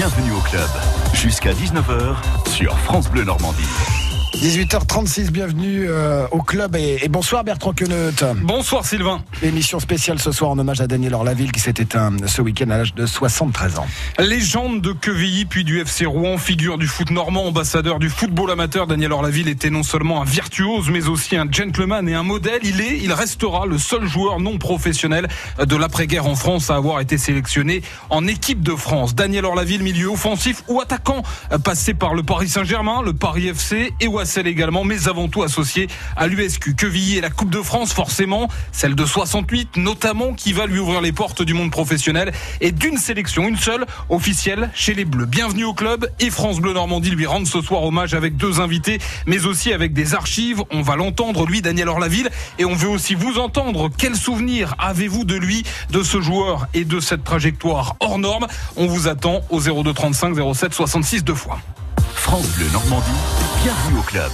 Bienvenue au club. Jusqu'à 19h sur France Bleu Normandie. 18h36, bienvenue euh, au club et, et bonsoir Bertrand Queneut. Bonsoir Sylvain. Émission spéciale ce soir en hommage à Daniel Orlaville qui s'est éteint ce week-end à l'âge de 73 ans. Légende de Quevilly puis du FC Rouen, figure du foot normand, ambassadeur du football amateur, Daniel Orlaville était non seulement un virtuose mais aussi un gentleman et un modèle. Il est, il restera le seul joueur non professionnel de l'après-guerre en France à avoir été sélectionné en équipe de France. Daniel Orlaville, milieu offensif ou attaquant, passé par le Paris Saint-Germain, le Paris FC et Wassel également, mais avant tout associé à l'USQ. Quevilly et la Coupe de France, forcément, celle de 68 notamment, qui va lui ouvrir les portes du monde professionnel et d'une sélection, une seule, officielle chez les Bleus. Bienvenue au club et France Bleu Normandie lui rend ce soir hommage avec deux invités, mais aussi avec des archives. On va l'entendre, lui, Daniel Orlaville, et on veut aussi vous entendre. Quel souvenir avez-vous de lui, de ce joueur et de cette trajectoire hors norme? On vous attend au 02 35 07 66 deux fois. France Bleu Normandie, bienvenue au club.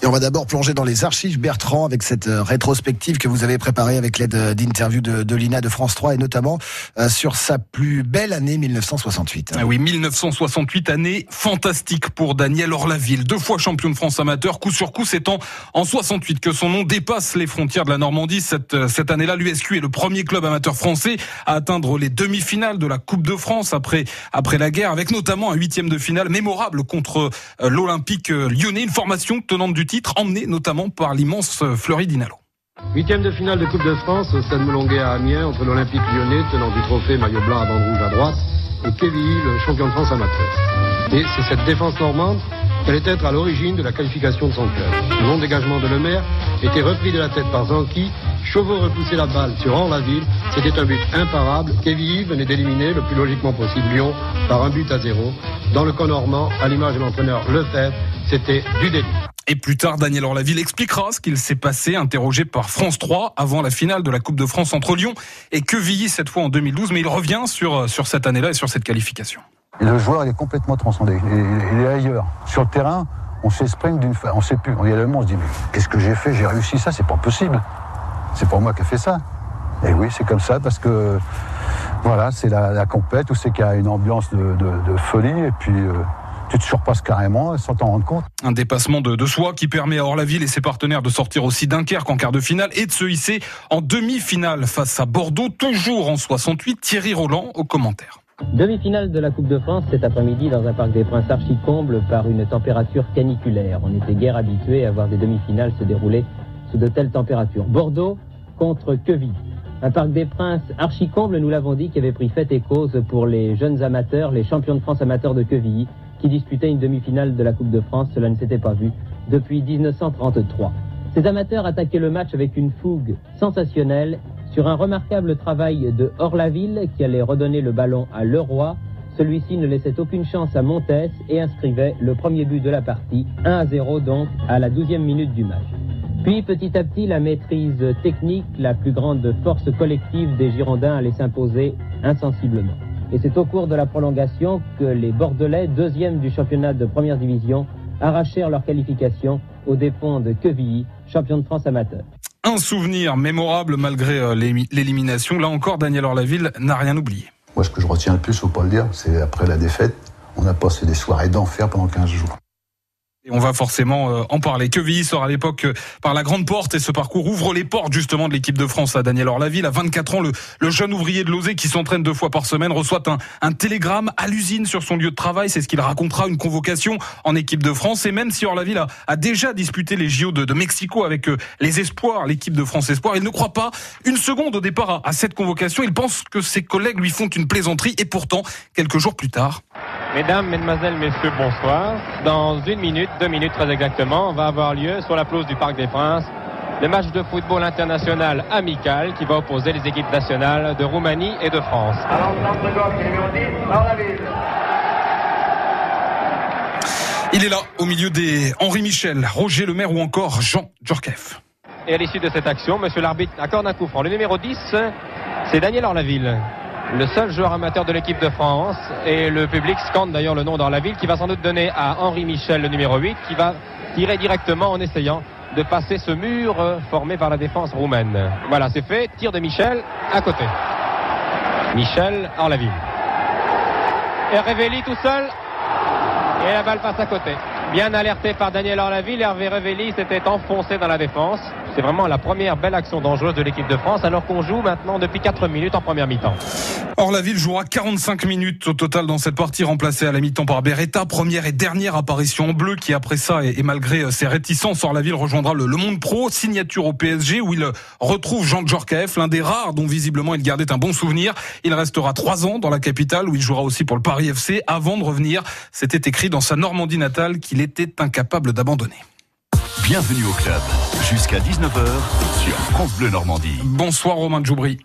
Et on va d'abord plonger dans les archives Bertrand avec cette euh, rétrospective que vous avez préparée avec l'aide euh, d'interviews de, de l'INA de France 3 et notamment euh, sur sa plus belle année 1968. Ah oui, 1968, année fantastique pour Daniel Orlaville. Deux fois champion de France amateur, coup sur coup, c'est en, en 68 que son nom dépasse les frontières de la Normandie. Cette, cette année-là, l'USQ est le premier club amateur français à atteindre les demi-finales de la Coupe de France après, après la guerre, avec notamment un huitième de finale mémorable contre l'Olympique lyonnais, une formation tenante du titre, emmené notamment par l'immense Fleury. Huitième de finale de Coupe de France au stade Molonguet à Amiens entre l'Olympique lyonnais, tenant du trophée maillot blanc à bande rouge à droite, et Quevilly, le champion de France amateur. Et c'est cette défense normande qui allait être à l'origine de la qualification de son club. Le long dégagement de Lemaire était repris de la tête par Zanki. Chauveau repoussait la balle sur Orlaville. C'était un but imparable. Quevilly venait d'éliminer le plus logiquement possible Lyon par un but à zéro. Dans le camp normand, à l'image de l'entraîneur Lefebvre, c'était du délit. Et plus tard, Daniel Orlaville expliquera ce qu'il s'est passé, interrogé par France 3 avant la finale de la Coupe de France entre Lyon et Quevilly cette fois en 2012. Mais il revient sur, sur cette année-là et sur cette qualification. Le joueur, il est complètement transcendé. Il est ailleurs. Sur le terrain, on s'exprime d'une on sait plus. Il y moment, on se dit, mais qu'est-ce que j'ai fait? J'ai réussi ça, c'est pas possible. C'est pas moi qui ai fait ça. Et oui, c'est comme ça parce que, voilà, c'est la, compète où c'est qu'il y a une ambiance de folie et puis. Euh, tu te surpasses carrément sans t'en rendre compte. Un dépassement de, de, soi qui permet à Orlaville et ses partenaires de sortir aussi Dunkerque en quart de finale et de se hisser en demi-finale face à Bordeaux, toujours en 68. Thierry Roland au commentaire. Demi-finale de la Coupe de France cet après-midi dans un parc des Princes archi-comble par une température caniculaire. On était guère habitué à voir des demi-finales se dérouler sous de telles températures. Bordeaux contre Quevilly. Un parc des Princes archi-comble, nous l'avons dit, qui avait pris fait et cause pour les jeunes amateurs, les champions de France amateurs de Quevilly, qui disputaient une demi-finale de la Coupe de France. Cela ne s'était pas vu depuis 1933. Ces amateurs attaquaient le match avec une fougue sensationnelle sur un remarquable travail de Orlaville qui allait redonner le ballon à Leroy. Celui-ci ne laissait aucune chance à Montes et inscrivait le premier but de la partie, 1 à 0 donc, à la 12e minute du match. Puis petit à petit, la maîtrise technique, la plus grande force collective des Girondins allait s'imposer insensiblement. Et c'est au cours de la prolongation que les Bordelais, deuxième du championnat de première division, arrachèrent leur qualification aux dépens de Quevilly, champion de France amateur. Un souvenir mémorable malgré l'élimination. Là encore, Daniel Orlaville n'a rien oublié. Moi, ce que je retiens le plus, faut pas le dire, c'est après la défaite, on a passé des soirées d'enfer pendant 15 jours. Et on va forcément euh, en parler. Quevilly sort à l'époque euh, par la grande porte et ce parcours ouvre les portes justement de l'équipe de France à Daniel Orlaville. À 24 ans, le, jeune ouvrier de Lozé qui s'entraîne deux fois par semaine reçoit un, télégramme à l'usine sur son lieu de travail. C'est ce qu'il racontera, une convocation en équipe de France. Et même si Orlaville a, a déjà disputé les JO de, de Mexico avec euh, les espoirs, l'équipe de France Espoir, il ne croit pas une seconde au départ à, à cette convocation. Il pense que ses collègues lui font une plaisanterie et pourtant, quelques jours plus tard, Mesdames, Mesdemoiselles, Messieurs, bonsoir. Dans une minute, deux minutes très exactement, va avoir lieu sur la pelouse du Parc des Princes le match de football international amical qui va opposer les équipes nationales de Roumanie et de France. Alors, centre gauche, numéro 10, dans la ville. Il est là, au milieu des Henri Michel, Roger Lemaire ou encore Jean Djorkaeff. Et à l'issue de cette action, monsieur l'arbitre accorde un coup franc. Le numéro 10, c'est Daniel Orlaville le seul joueur amateur de l'équipe de France. Et le public scande d'ailleurs le nom d'Orlaville qui va sans doute donner à Henri Michel le numéro 8 qui va tirer directement en essayant de passer ce mur formé par la défense roumaine. Voilà, c'est fait. Tir de Michel à côté. Michel Orlaville. Et Révéli tout seul. Et la balle passe à côté. Bien alerté par Daniel Orlaville, Hervé Révéli s'était enfoncé dans la défense. C'est vraiment la première belle action dangereuse de l'équipe de France alors qu'on joue maintenant depuis 4 minutes en première mi-temps. Orlaville jouera 45 minutes au total dans cette partie remplacée à la mi-temps par Beretta. Première et dernière apparition en bleu qui après ça et, malgré euh, ses réticences, Orlaville rejoindra le, Monde Pro, signature au PSG où il retrouve Jean Djorkaeff, l'un des rares dont visiblement il gardait un bon souvenir. Il restera trois ans dans la capitale où il jouera aussi pour le Paris FC avant de revenir. C'était écrit dans sa Normandie natale qu'il était incapable d'abandonner. Bienvenue au club. Jusqu'à 19h sur France Bleu Normandie. Bonsoir Romain Djoubry.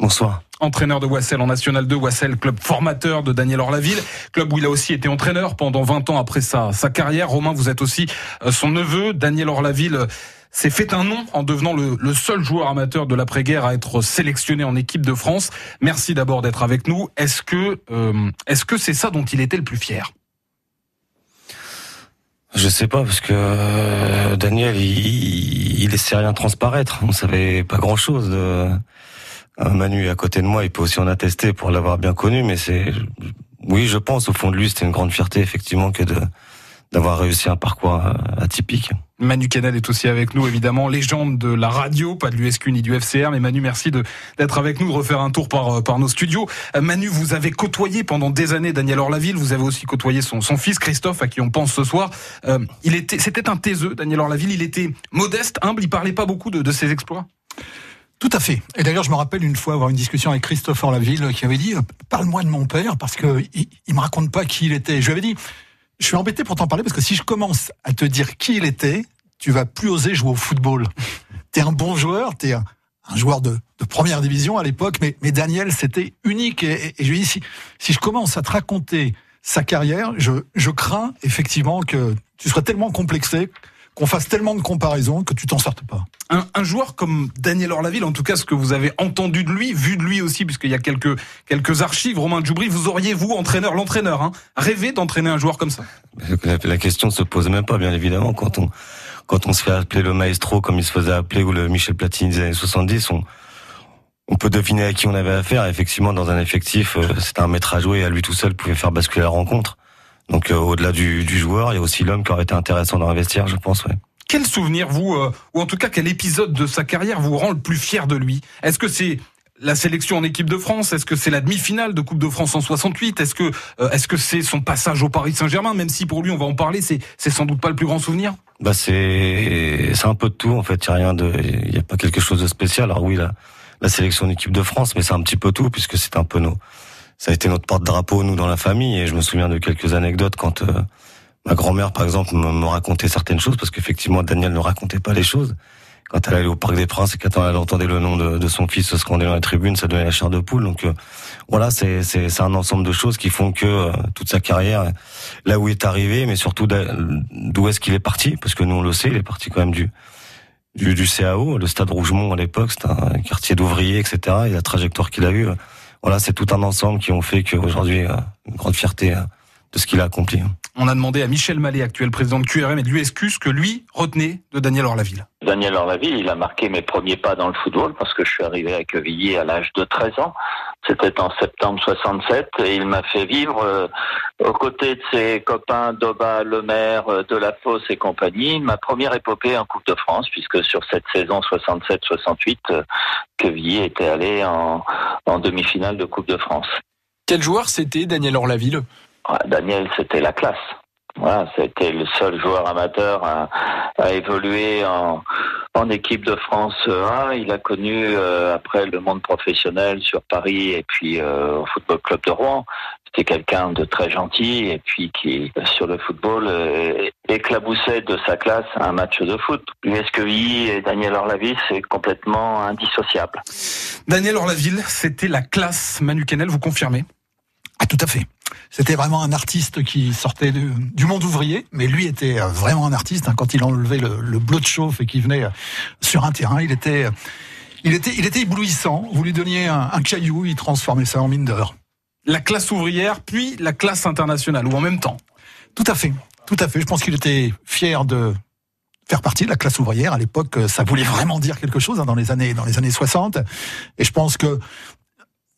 Bonsoir. Entraîneur de Wassel en National 2, Wassel, club formateur de Daniel Orlaville, club où il a aussi été entraîneur pendant 20 ans après sa, sa carrière. Romain, vous êtes aussi euh, son neveu. Daniel Orlaville euh, s'est fait un nom en devenant le, le seul joueur amateur de l'après-guerre à être sélectionné en équipe de France. Merci d'abord d'être avec nous. Est-ce que euh, est-ce que c'est ça dont il était le plus fier? Je sais pas parce que euh, Daniel il, il laissait rien transparaître. On savait pas grand chose. De... Manu est à côté de moi, il peut aussi en attester pour l'avoir bien connu, mais c'est oui, je pense au fond de lui, c'était une grande fierté effectivement que de d'avoir réussi un parcours euh, atypique. Manu Canel est aussi avec nous, évidemment, légende de la radio, pas de l'USQ ni du FCR, mais Manu, merci de d'être avec nous, de refaire un tour par, euh, par nos studios. Euh, Manu, vous avez côtoyé pendant des années Daniel Orlaville, vous avez aussi côtoyé son, son fils Christophe, à qui on pense ce soir. Euh, il était, c'était un taiseux, Daniel Orlaville, il était modeste, humble, il parlait pas beaucoup de, de ses exploits. Tout à fait. Et d'ailleurs, je me rappelle une fois avoir une discussion avec Christophe Orlaville qui avait dit "Parle-moi de mon père parce que il, il me raconte pas qui il était." Je lui avais dit je suis embêté pour t'en parler parce que si je commence à te dire qui il était, tu vas plus oser jouer au football. T'es un bon joueur, t'es un, un joueur de, première division à l'époque, mais, Daniel, c'était unique. Et, je lui dis, si, si je commence à te raconter sa carrière, je, crains effectivement que tu serais tellement complexé qu'on fasse tellement de comparaisons que tu t'en sortes pas. Un, un, joueur comme Daniel Orlaville, en tout cas ce que vous avez entendu de lui, vu de lui aussi, puisqu'il y a quelques quelques archives, Romain Djoubry, vous auriez vous entraîneur, l'entraîneur, hein, rêvé d'entraîner un joueur comme ça? La, la question ne se pose même pas, bien évidemment, quand on quand on se fait appeler le maestro comme il se faisait appeler ou le Michel Platini des années 70, on on peut deviner à qui on avait affaire. Effectivement, dans un effectif, euh, c'était un maître à jouer, à lui tout seul pouvait faire basculer la rencontre. Donc euh, au-delà du, du, joueur, il y a aussi l'homme qui aurait été intéressant vestiaire, je pense. Ouais. Quel souvenir vous, euh, ou en tout cas quel épisode de sa carrière vous rend le plus fier de lui? Est-ce que c'est la sélection en équipe de France? Est-ce que c'est la demi-finale de Coupe de France en 68 Est-ce que euh, est-ce que c'est son passage au Paris Saint-Germain? Même si pour lui, on va en parler, c'est c'est sans doute pas le plus grand souvenir. Bah c'est c'est un peu de tout en fait. Il y a rien de, il y a pas quelque chose de spécial. Alors oui, la la sélection en équipe de France, mais c'est un petit peu tout puisque c'est un peu nos ça a été notre porte-drapeau nous dans la famille. Et je me souviens de quelques anecdotes quand euh, ma grand-mère par exemple me, racontait certaines choses parce qu'effectivement Daniel ne racontait pas les choses. Quand elle allait au Parc des Princes et quand elle entendait le nom de, son fils se scander dans la tribune ça donnait la chair de poule. Donc euh, voilà c'est c'est c'est un ensemble de choses qui font que euh, toute sa carrière là où il est arrivé mais surtout d'où est-ce qu'il est parti parce que nous on le sait il est parti quand même du du, du CAO le Stade Rougemont à l'époque c'était un quartier d'ouvriers etc et la trajectoire qu'il a eue voilà, c'est tout un ensemble qui ont fait qu'aujourd'hui, euh, une grande fierté euh, de ce qu'il a accompli. On a demandé à Michel Mallet, actuel président de QRM et de l'USQ, ce que lui retenait de Daniel Orlaville. Daniel Orlaville, il a marqué mes premiers pas dans le football parce que je suis arrivé à Quevilly à l'âge de 13 ans. C'était en septembre 67 et il m'a fait vivre euh, aux côtés de ses copains Doba, Lemaire, euh, Delafosse et compagnie ma première épopée en Coupe de France puisque sur cette saison 67-68, euh, Quevilly était allé en, en demi-finale de Coupe de France. Quel joueur c'était Daniel Orlaville? Daniel, c'était la classe. Voilà, c'était le seul joueur amateur à, à évoluer en, en, équipe de France 1. Il a connu euh, après le monde professionnel sur Paris et puis euh, au Football Club de Rouen. C'était quelqu'un de très gentil et puis qui, sur le football, euh, éclaboussait de sa classe un match de foot. L'USQI et Daniel Orlaville, c'est complètement indissociable. Daniel Orlaville, c'était la classe. Manu Kennel, vous confirmez? Ah, tout à fait. C'était vraiment un artiste qui sortait du, du, monde ouvrier, mais lui était vraiment un artiste. Hein, quand il enlevait le, le bleu de chauffe et qu'il venait sur un terrain, il était, il était, il était éblouissant. Vous lui donniez un, un caillou, il transformait ça en mine d'or. La classe ouvrière, puis la classe internationale, ou en même temps. Tout à fait, tout à fait. Je pense qu'il était fier de faire partie de la classe ouvrière. À l'époque, ça voulait vraiment dire quelque chose hein, dans les années, dans les années 60. Et je pense que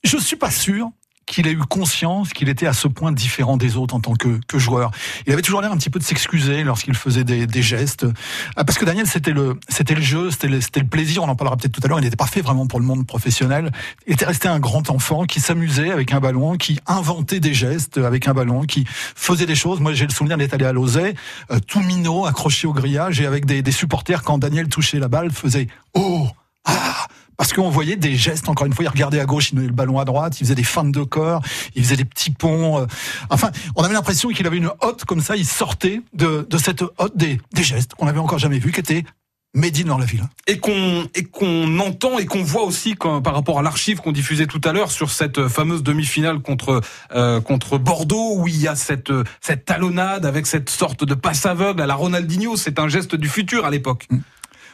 je suis pas sûr qu'il ait eu conscience qu'il était à ce point différent des autres en tant que, que joueur. Il avait toujours l'air un petit peu de s'excuser lorsqu'il faisait des, des, gestes. Ah, parce que Daniel, c'était le, c'était le jeu, c'était le, c'était le plaisir, on en parlera peut-être tout à l'heure, il n'était pas fait vraiment pour le monde professionnel. Il était resté un grand enfant qui s'amusait avec un ballon, qui inventait des gestes avec un ballon, qui faisait des choses. Moi, j'ai le souvenir d'être allé à Lausanne, euh, tout minot, accroché au grillage et avec des, des supporters, quand Daniel touchait la balle, faisait « Oh !» Ah parce qu'on voyait des gestes, encore une fois, il regardait à gauche, il donnait le ballon à droite, il faisait des feintes de corps, il faisait des petits ponts. Euh. Enfin, on avait l'impression qu'il avait une hotte comme ça, il sortait de, de cette hotte des, des gestes qu'on n'avait encore jamais vu, qui étaient Médine dans la ville. Et qu'on et qu'on entend et qu'on voit aussi quand, par rapport à l'archive qu'on diffusait tout à l'heure sur cette fameuse demi-finale contre euh, contre Bordeaux où il y a cette cette talonnade avec cette sorte de passe aveugle à la Ronaldinho, c'est un geste du futur à l'époque.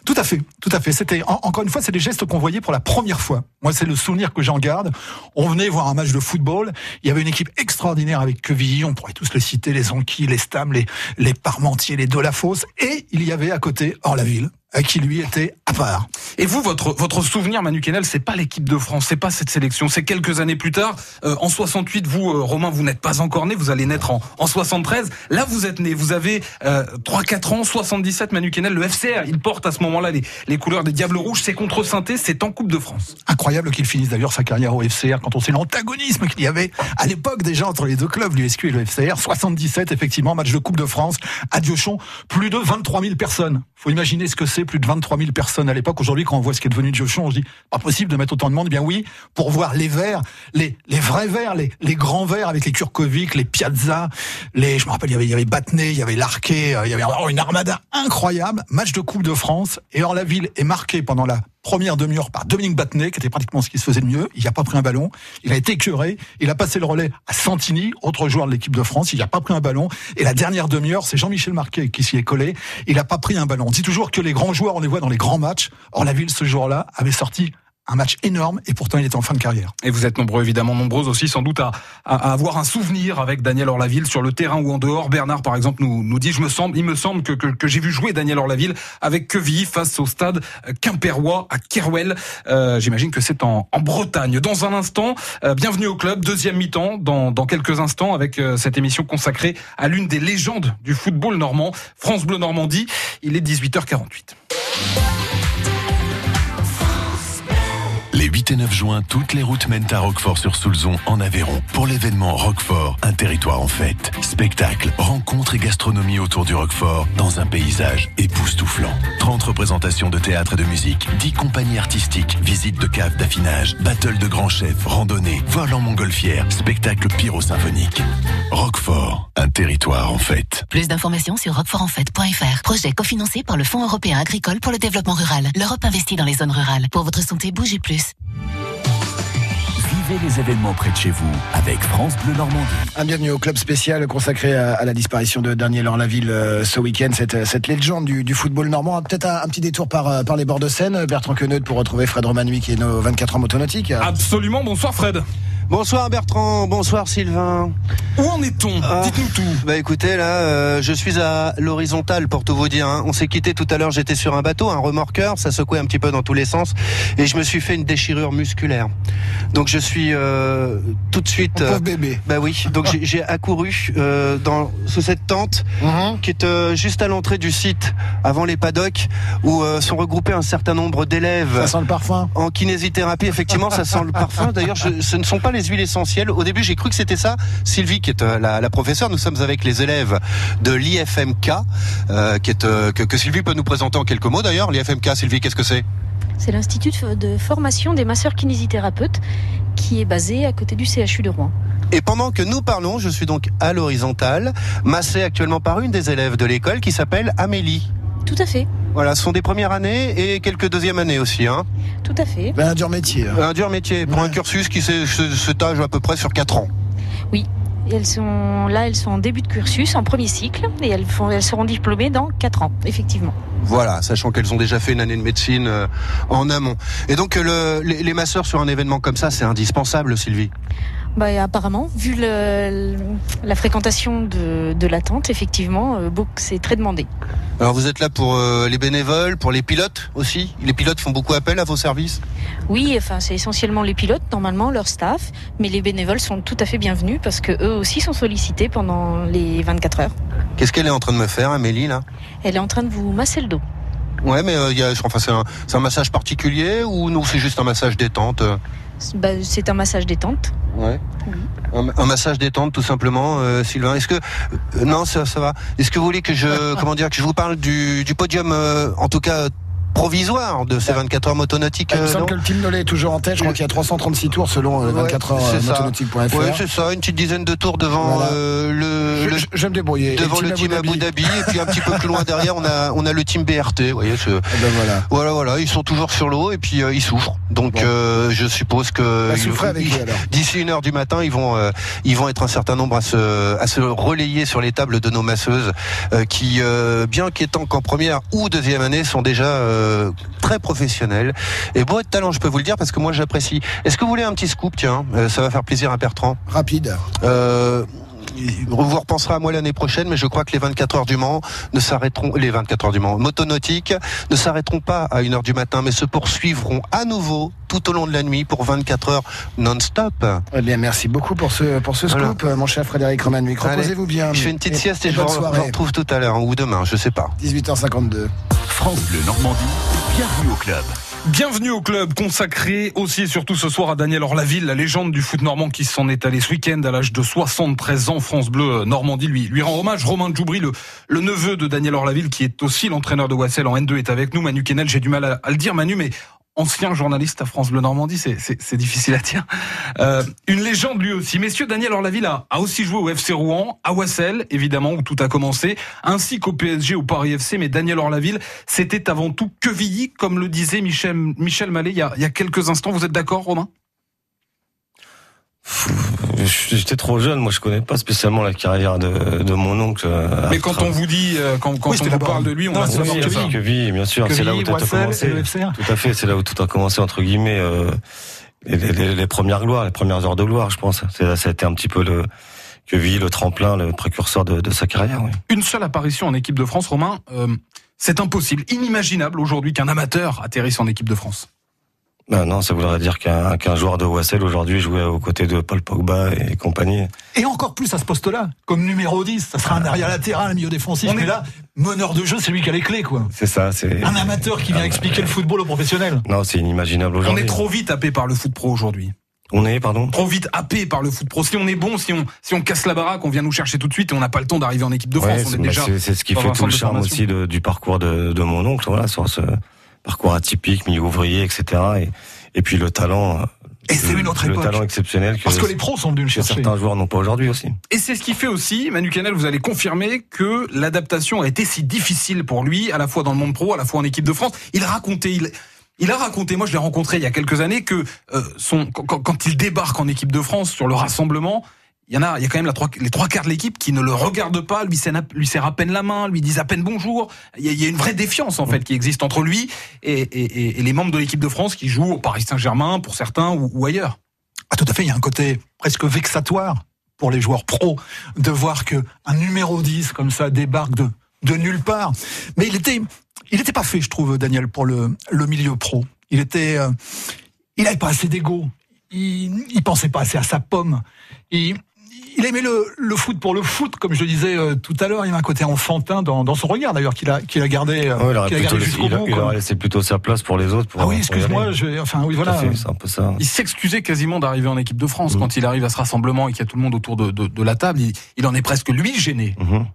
Tout à fait, tout à fait. C'était encore une fois, c'est des gestes qu'on voyait pour la première fois. Moi, c'est le souvenir que j'en garde. On venait voir un match de football. Il y avait une équipe extraordinaire avec Quevilly. On pourrait tous le citer les Anquis, les Stam, les les Parmentiers, les Delafos. Et il y avait à côté Hors-la-Ville, qui lui était à part. Et vous, votre votre souvenir, Manu Kennel, c'est pas l'équipe de France, c'est pas cette sélection, c'est quelques années plus tard. Euh, en 68, vous, euh, Romain, vous n'êtes pas encore né, vous allez naître en, en 73. Là, vous êtes né, vous avez euh, 3-4 ans, 77, Manu Kennel, le FCR, il porte à ce moment-là les, les couleurs des Diables Rouges, c'est contre saint c'est en Coupe de France. Incroyable qu'il finisse d'ailleurs sa carrière au FCR quand on sait l'antagonisme qu'il y avait à l'époque déjà entre les deux clubs, l'USQ et le FCR. 77, effectivement, match de Coupe de France à Diochon, plus de 23 000 personnes. Faut imaginer ce que c'est, plus de 23 000 personnes à l'époque. Aujourd'hui, quand on voit ce qui est devenu Diochon, on se dit, pas possible de mettre autant de monde. Eh bien oui, pour voir les verts, les, vrais verts, les, grands verts avec les Kurkovic, les Piazza, les, je me rappelle, il y avait, il y avait Battenet, il y avait Larquet, euh, il y avait une armada incroyable. Match de Coupe de France. Et or, la ville est marquée pendant la première demi-heure par Dominique Battenet, qui était pratiquement ce qui se faisait de mieux. Il n'a pas pris un ballon. Il a été écœuré. Il a passé le relais à Santini, autre joueur de l'équipe de France. Il n'a pas pris un ballon. Et la dernière demi-heure, c'est Jean-Michel Marquet qui s'y est collé. Il n'a pas pris un ballon. On dit toujours que les grands joueurs, on les voit dans les grands matchs. Or, la ville, ce jour-là, avait sorti un match énorme et pourtant il était en fin de carrière. Et vous êtes nombreux, évidemment nombreuses aussi sans doute à, à, avoir un souvenir avec Daniel Orlaville sur le terrain ou en dehors. Bernard par exemple nous, nous dit, je me semble, il me semble que, que, que j'ai vu jouer Daniel Orlaville avec Quevilly face au stade Quimpérois à Kerouel. Euh, J'imagine que c'est en, en, Bretagne. Dans un instant, euh, bienvenue au club, deuxième mi-temps, dans, dans quelques instants avec euh, cette émission consacrée à l'une des légendes du football normand, France Bleu Normandie. Il est 18h48. Les 8 et 9 juin, toutes les routes mènent à Roquefort-sur-Soulzon en Aveyron pour l'événement Roquefort, un territoire en fête. Spectacle, rencontres et gastronomie autour du Roquefort dans un paysage époustouflant. 30 représentations de théâtre et de musique, 10 compagnies artistiques, visites de caves d'affinage, battle de grands chefs, randonnées, vol en montgolfière, spectacle pyro-symphonique. Roquefort, un territoire en fête. Plus d'informations sur roquefortenfête.fr. Projet cofinancé par le Fonds européen agricole pour le développement rural. L'Europe investit dans les zones rurales. Pour votre santé, bougez plus. Vivez les événements près de chez vous avec France Bleu Normandie. Un bienvenue au club spécial consacré à, à la disparition de Daniel Orlaville euh, ce week-end, cette, cette légende du, du football normand. Peut-être un, un, petit détour par, euh, par les bords de Seine, Bertrand Queneut pour retrouver Fred Romanui qui est nos 24 ans motonautiques. Absolument, bonsoir Fred. Bonsoir Bertrand, bonsoir Sylvain. Où en est-on? Ah, Dites-nous tout. Bah écoutez, là, euh, je suis à l'horizontale pour tout vous dire. Hein. On s'est quitté tout à l'heure, j'étais sur un bateau, un remorqueur, ça secouait un petit peu dans tous les sens, et je me suis fait une déchirure musculaire. Donc je suis euh, tout de suite. Euh, bébé. Bah oui. Donc j'ai accouru euh, dans sous cette tente Mhm. qui est euh, juste à l'entrée du site, avant les paddocks, où euh, sont regroupés un certain nombre d'élèves. Ça sent le parfum. En kinésithérapie, effectivement, ça sent le parfum. D'ailleurs, ce ne sont pas les huiles essentielles. Au début, j'ai cru que c'était ça. Sylvie, qui est euh, la, la professeure, nous sommes avec les élèves de l'IFMK, euh, qui est euh, que, que Sylvie peut nous présenter en quelques mots. D'ailleurs, l'IFMK, Sylvie, qu'est-ce que c'est? C'est l'Institut de formation des masseurs kinésithérapeutes qui est basé à côté du CHU de Rouen. Et pendant que nous parlons, je suis donc à l'horizontale, massé actuellement par une des élèves de l'école qui s'appelle Amélie. Tout à fait, Voilà, ce sont des premières années et quelques deuxièmes années aussi. Hein. tout à fait. Ben, un dur métier. hein. Un dur métier pour un cursus qui s'é- se- s'étage à peu près sur 4 ans. Oui. Et elles sont là, elles sont en début de cursus, en premier cycle, et elles, font, elles seront diplômées dans 4 ans, effectivement. Voilà, sachant qu'elles ont déjà fait une année de médecine euh, en amont. Et donc euh, le, les, les masseurs sur un événement comme ça, c'est indispensable, Sylvie? Bah, apparemment, vu le- la fréquentation de, de l'attente, effectivement, euh, c'est très demandé. Alors vous êtes là pour euh, les bénévoles, pour les pilotes aussi? Les pilotes font beaucoup appel à vos services? Oui, enfin, c'est essentiellement les pilotes, normalement, leur staff, mais les bénévoles sont tout à fait bienvenus parce que eux aussi sont sollicités pendant les 24 heures. Qu'est-ce qu'elle est en train de me faire, Amélie, là? Elle est en train de vous masser le dos. Ouais, mais euh, il y a, enfin, c'est un, un massage particulier ou non, c'est juste un massage détente Bah, c'est un massage détente. Ouais. Un, un massage détente, tout simplement, euh, Sylvain. Est-ce que euh, non, ça, ça va. Est-ce que vous voulez que je, comment dire, que je vous parle du, du podium, euh, en tout cas provisoire de ces 24 heures motonautiques Il me euh, semble que le team Nollet est toujours en tête. Je crois qu'il y a 336 tours selon euh, 24 heures c'est ça. motonautique.fr. Ouais, c'est ça, une petite dizaine de tours devant Voilà. euh, le, Je- vais me débrouiller. Devant le le team Abu Abu Dhabi. Et puis un petit peu plus loin derrière on a on a le team BRT. Vous voyez, ce- Eh ben voilà. voilà voilà, ils sont toujours sur l'eau et puis euh, ils souffrent. Donc Bon. euh, je suppose que Bah, d'ici une heure du matin, ils vont euh, ils vont être un certain nombre à se à se relayer sur les tables de nos masseuses euh, qui euh, bien qu'étant qu'en première ou deuxième année sont déjà euh, très professionnelles et beau de talent, je peux vous le dire parce que moi j'apprécie. Est-ce que vous voulez un petit scoop tiens, Euh, ça va faire plaisir à Bertrand. Rapide. Euh, vous repenserez à moi l'année prochaine, mais je crois que les 24 heures du Mans ne s'arrêteront, les 24 heures du Mans motonautiques ne s'arrêteront pas à 1 heure du matin, mais se poursuivront à nouveau tout au long de la nuit pour 24 heures non-stop. Eh bien, merci beaucoup pour ce, pour ce scoop, mon cher Frédéric Romanuic. Reposez-vous bien. Je fais une petite sieste et, je bonne vous, je vous soirée. retrouve tout à l'heure hein, ou demain, je sais pas. 18h52. France Bleu Normandie, bienvenue au club. Bienvenue au club consacré aussi et surtout ce soir à Daniel Orlaville, la légende du foot normand qui s'en est allé ce week-end à l'âge de 73 ans. France Bleu euh, Normandie lui, lui rend hommage. Romain Djoubry, le, neveu de Daniel Orlaville, qui est aussi l'entraîneur de Wassel en N2, est avec nous. Manu Kennel, j'ai du mal à le dire, Manu, mais ancien journaliste à France Bleu Normandie, c'est- difficile à dire. Euh, une légende lui aussi. Messieurs, Daniel Orlaville a, a aussi joué au FC Rouen, à Wassel, évidemment, où tout a commencé, ainsi qu'au PSG, au Paris FC. Mais Daniel Orlaville, c'était avant tout Quevilly, comme le disait Michel, Michel Mallet il il y a quelques instants. Vous êtes d'accord, Romain? J'étais trop jeune, moi je connais pas spécialement la carrière de, de mon oncle. euh, Mais quand on vous dit, euh, quand, quand Oui, on vous parle de lui, on Non, a ça. Quevilly. Quevilly, bien sûr, c'est là où tout a commencé. et le FCR. Tout à fait, c'est là où tout a commencé entre guillemets. euh, les, les- les premières gloires, les premières heures de gloire, je pense. C'est ça a été un petit peu le Quevilly, le tremplin, le précurseur de, de sa carrière. Oui. Une seule apparition en équipe de France, Romain, euh, c'est impossible, inimaginable aujourd'hui qu'un amateur atterrisse en équipe de France. Ben non, ça voudrait dire qu'un qu'un joueur de Wassel aujourd'hui jouait aux côtés de Paul Pogba et compagnie. Et encore plus à ce poste-là, comme numéro 10, ça sera un arrière latéral, un milieu défensif. On mais est- là, meneur de jeu, c'est lui qui a les clés, quoi. C'est ça, c'est. Un amateur qui vient expliquer le football aux professionnels. Non, c'est inimaginable On aujourd'hui. est trop vite happé par le foot pro aujourd'hui. On est, pardon? Trop vite happé par le foot pro. Si on est bon, si on, si on casse la baraque, on vient nous chercher tout de suite et on n'a pas le temps d'arriver en équipe de France. Ouais, on c'est est bah, déjà c'est- ce qui fait tout le charme aussi de- du parcours de, de mon oncle, voilà, sur ce parcours atypique, milieu ouvrier, etc. Et, et puis le talent. Et c'est une autre le époque. talent exceptionnel que, Parce que les pros sont venus le chercher. certains joueurs n'ont pas aujourd'hui aussi. Et c'est ce qui fait aussi, Manu Canel, vous allez confirmer que l'adaptation a été si difficile pour lui, à la fois dans le monde pro, à la fois en équipe de France. Il racontait, il, il a raconté, moi je l'ai rencontré il y a quelques années, que euh, son, quand, quand il débarque en équipe de France sur le rassemblement, il y en a, il y a quand même la trois, les trois quarts de l'équipe qui ne le regardent pas, lui serrent, lui à peine la main, lui disent à peine bonjour. Il y a, il y a une vraie défiance en fait qui existe entre lui et, et- et- et les membres de l'équipe de France qui jouent au Paris Saint-Germain pour certains ou, ou ailleurs. Ah, tout à fait, il y a un côté presque vexatoire pour les joueurs pros de voir que un numéro 10 comme ça débarque de, de nulle part. Mais il était, il était pas fait, je trouve, Daniel, pour le, le milieu pro. Il était, euh, il avait pas assez d'ego. Il, il pensait pas assez à sa pomme. Il, il aimait le, le foot pour le foot, comme je le disais euh, tout à l'heure. Il y a un côté enfantin dans, dans son regard, d'ailleurs, qu'il a, qu'il a gardé, euh, Ouais, il aurait qu'il a gardé laissé- jusqu'au il a- bout. il quoi. aurait laissé plutôt sa place pour les autres. Pour, Ah oui, excuse-moi, je, enfin oui, voilà. fait, c'est un peu ça. Il s'excusait quasiment d'arriver en équipe de France quand il arrive à ce rassemblement et qu'il y a tout le monde autour de, de- de la table. Il, il en est presque lui gêné. Mhm.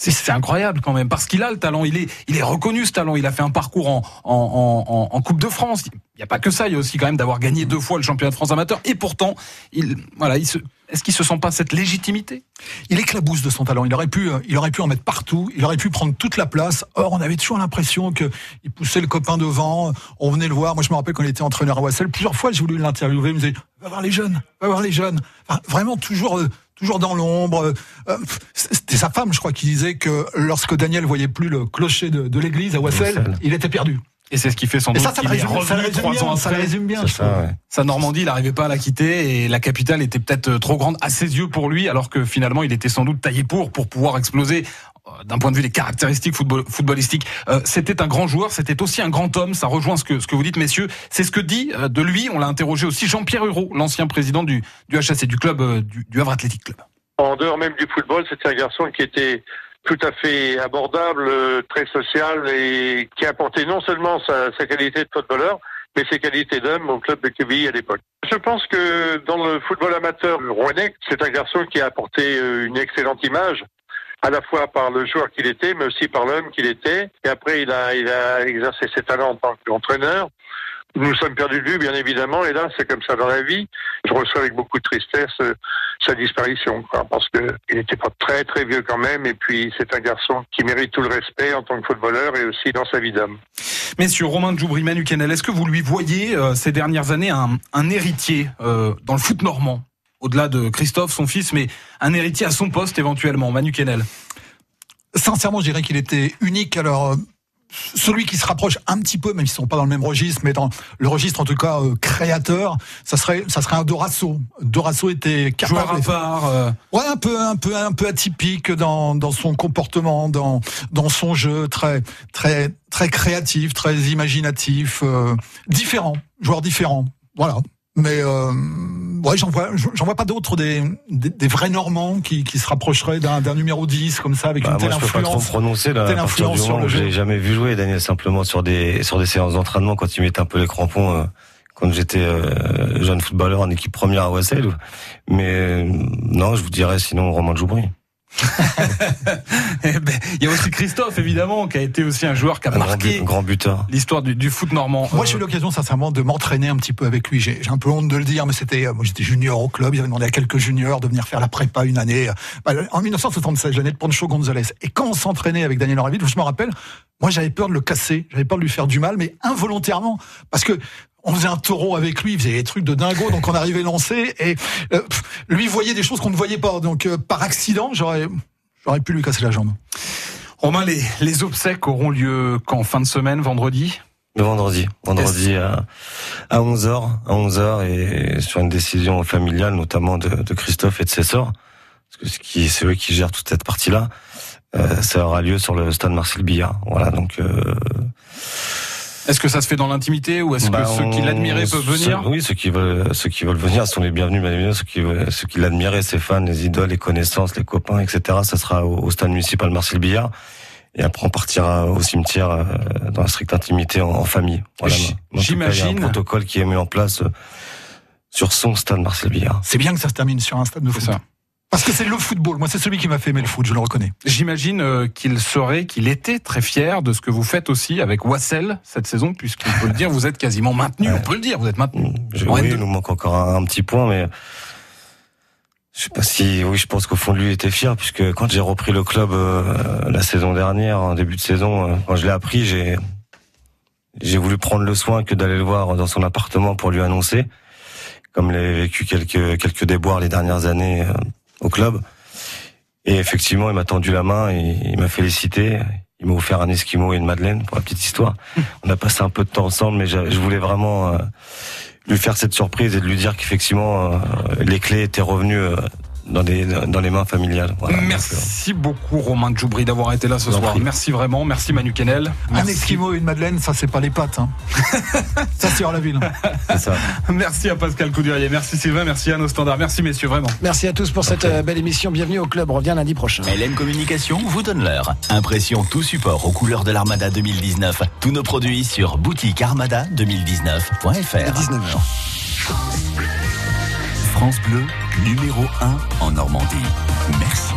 C'est- C'est incroyable quand même parce qu'il a le talent. Il est, il est reconnu ce talent. Il a fait un parcours en, en, en, en- en Coupe de France. Il n'y a pas que ça. Il y a aussi quand même d'avoir gagné deux fois le championnat de France amateur. Et pourtant, il, voilà, il se, est-ce qu'il se sent pas cette légitimité? Il éclabousse de son talent. Il aurait pu, euh, il aurait pu en mettre partout. Il aurait pu prendre toute la place. Or, on avait toujours l'impression que il poussait le copain devant. On venait le voir. Moi, je me rappelle quand il était entraîneur à Wassel. Plusieurs fois, j'ai voulu l'interviewer. Il me disait, va voir les jeunes, va voir les jeunes. Enfin, vraiment toujours, euh, toujours dans l'ombre. Euh, C'était sa femme, je crois, qui disait que lorsque Daniel voyait plus le clocher de, de l'église à Wassel. il était perdu. Et c'est ce qui fait sans Et doute ça, ça le résume- ça le revenu résume trois bien, ça le résume bien, ça, ouais. Sa Normandie, il n'arrivait pas à la quitter et la capitale était peut-être euh, trop grande à ses yeux pour lui, alors que finalement il était sans doute taillé pour pour pouvoir exploser euh, d'un point de vue des caractéristiques football- footballistiques. Euh, c'était un grand joueur, c'était aussi un grand homme. Ça rejoint ce que ce que vous dites, messieurs. C'est ce que dit euh, de lui. On l'a interrogé aussi Jean-Pierre Hureau, l'ancien président du du HAC, du club euh, du, du Havre Athletic Club. En dehors même du football, c'était un garçon qui était tout à fait abordable, euh, très social et qui apportait non seulement sa, qualité de footballeur, mais ses qualités d'homme au club de Quevilly à l'époque. Je pense que dans le football amateur rouennais, c'est un garçon qui a apporté euh, une excellente image à la fois par le joueur qu'il était, mais aussi par l'homme qu'il était. Et après, a, il a exercé ses talents en tant qu'entraîneur. Nous sommes perdus de vue, bien évidemment, et là, c'est comme ça dans la vie. Je reçois avec beaucoup de tristesse euh, sa disparition, quoi, parce que il n'était pas très très vieux quand même, et puis c'est un garçon qui mérite tout le respect en tant que footballeur et aussi dans sa vie d'homme. Messieurs, Romain Djoubri, Manu Kennel, est-ce que vous lui voyez euh, ces dernières années un, un héritier euh, dans le foot normand? Au-delà de Christophe, son fils, mais un héritier à son poste éventuellement, Manu Kennel. Sincèrement, je dirais qu'il était unique. Alors, euh, celui qui se rapproche un petit peu, même s'ils sont pas dans le même registre, mais dans le registre en tout cas euh, créateur, ça serait, ça serait un Dorasso. Dorasso était capable. Joueur à part. euh, Ouais, un peu, un peu, un peu atypique dans, dans son comportement, dans, dans son jeu, très, très, très créatif, très imaginatif, euh, différent, joueur différent. Voilà. Mais euh, ouais, j'en vois, j'en vois pas d'autres des, des, des vrais Normands qui, qui se rapprocheraient d'un d'un numéro 10 comme ça avec Bah, une telle moi, je peux pas trop influence. prononcer là. telle influence sur le jeu. jamais vu jouer, Daniel, simplement sur des sur des séances d'entraînement quand il mettait un peu les crampons. euh, quand j'étais euh, jeune footballeur en équipe première à OSL, mais euh, non, je vous dirais sinon Romain Djoubri. eh ben, Il y a aussi Christophe, évidemment, qui a été aussi un joueur qui a Un grand, marqué but- grand buteur. l'histoire du, du foot normand. Moi, Euh, j'ai eu l'occasion, sincèrement, de m'entraîner un petit peu avec lui. J'ai un peu honte de le dire, mais c'était, euh, moi, j'étais junior au club. Il avait demandé à quelques juniors de venir faire la prépa une année. Bah, en 1976, l'année de Poncho González. Et quand on s'entraînait avec Daniel Henraville, je me rappelle, moi, j'avais peur de le casser. J'avais peur de lui faire du mal, mais involontairement. Parce que, on faisait un taureau avec lui, il faisait des trucs de dingo, donc on arrivait lancé et euh, pff, lui voyait des choses qu'on ne voyait pas. Donc euh, par accident, j'aurais j'aurais pu lui casser la jambe. Romain, les, les obsèques auront lieu quand? Fin de semaine, vendredi? Le vendredi, vendredi à, à 11h, à 11h et sur une décision familiale notamment de, de Christophe et de ses sœurs, parce que c'est eux qui gèrent toute cette partie-là. Euh, ça aura lieu sur le stade Marcel Billard. Voilà, donc euh, Est-ce que ça se fait dans l'intimité ou est-ce bah, que ceux qui l'admiraient peuvent venir? Oui, ceux qui veulent, ceux qui veulent venir sont les bienvenus, bien évidemment. Ceux qui, veulent- ceux qui l'admiraient, ses fans, les idoles, les connaissances, les copains, etc. Ça sera au, au stade municipal Marcel Billard. Et après, on partira au cimetière euh, dans la stricte intimité en, en famille. Voilà. J'imagine- un protocole qui est mis en place euh, sur son stade Marcel Billard. C'est bien que ça se termine sur un stade de foot. ça. Parce que c'est le football. Moi, c'est celui qui m'a fait aimer le foot, je le reconnais. J'imagine euh, qu'il serait, qu'il était très fier de ce que vous faites aussi avec Wassel cette saison, puisqu'on peut le dire, vous êtes quasiment maintenu. On peut le dire, vous êtes maintenu. Je- En oui, N2. il nous manque encore un, un petit point, mais je sais pas si, oui, je pense qu'au fond de lui il était fier, puisque quand j'ai repris le club euh, la saison dernière, en début de saison, euh, quand je l'ai appris, j'ai j'ai voulu prendre le soin que d'aller le voir dans son appartement pour lui annoncer, comme il avait vécu quelques quelques déboires les dernières années euh, au club. Et effectivement, il m'a tendu la main et il m'a félicité. Il m'a offert un esquimau et une madeleine pour la petite histoire. On a passé un peu de temps ensemble, mais je, voulais vraiment euh, lui faire cette surprise et de lui dire qu'effectivement euh, les clés étaient revenues euh, dans, des, dans les mains familiales. Voilà. Merci beaucoup Romain Djoubri d'avoir été là ce soir. prie. Merci vraiment, merci Manu Kennel. Un Merci. esquimau et une madeleine, ça, c'est pas les pattes. Hein. ça, c'est hors la ville. C'est ça. Merci à Pascal Coudurier, merci Sylvain, merci à nos standards, merci messieurs vraiment. Merci à tous pour cette euh, belle émission. Bienvenue au club. Revient lundi prochain. LM Communication vous donne l'heure. Impression tout support aux couleurs de l'Armada 2019. Tous nos produits sur boutiquearmada2019.fr. 19h. France Bleu, numéro 1 en Normandie. Merci.